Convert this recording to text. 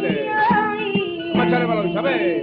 Vete. Macharé balón, ¿sabes?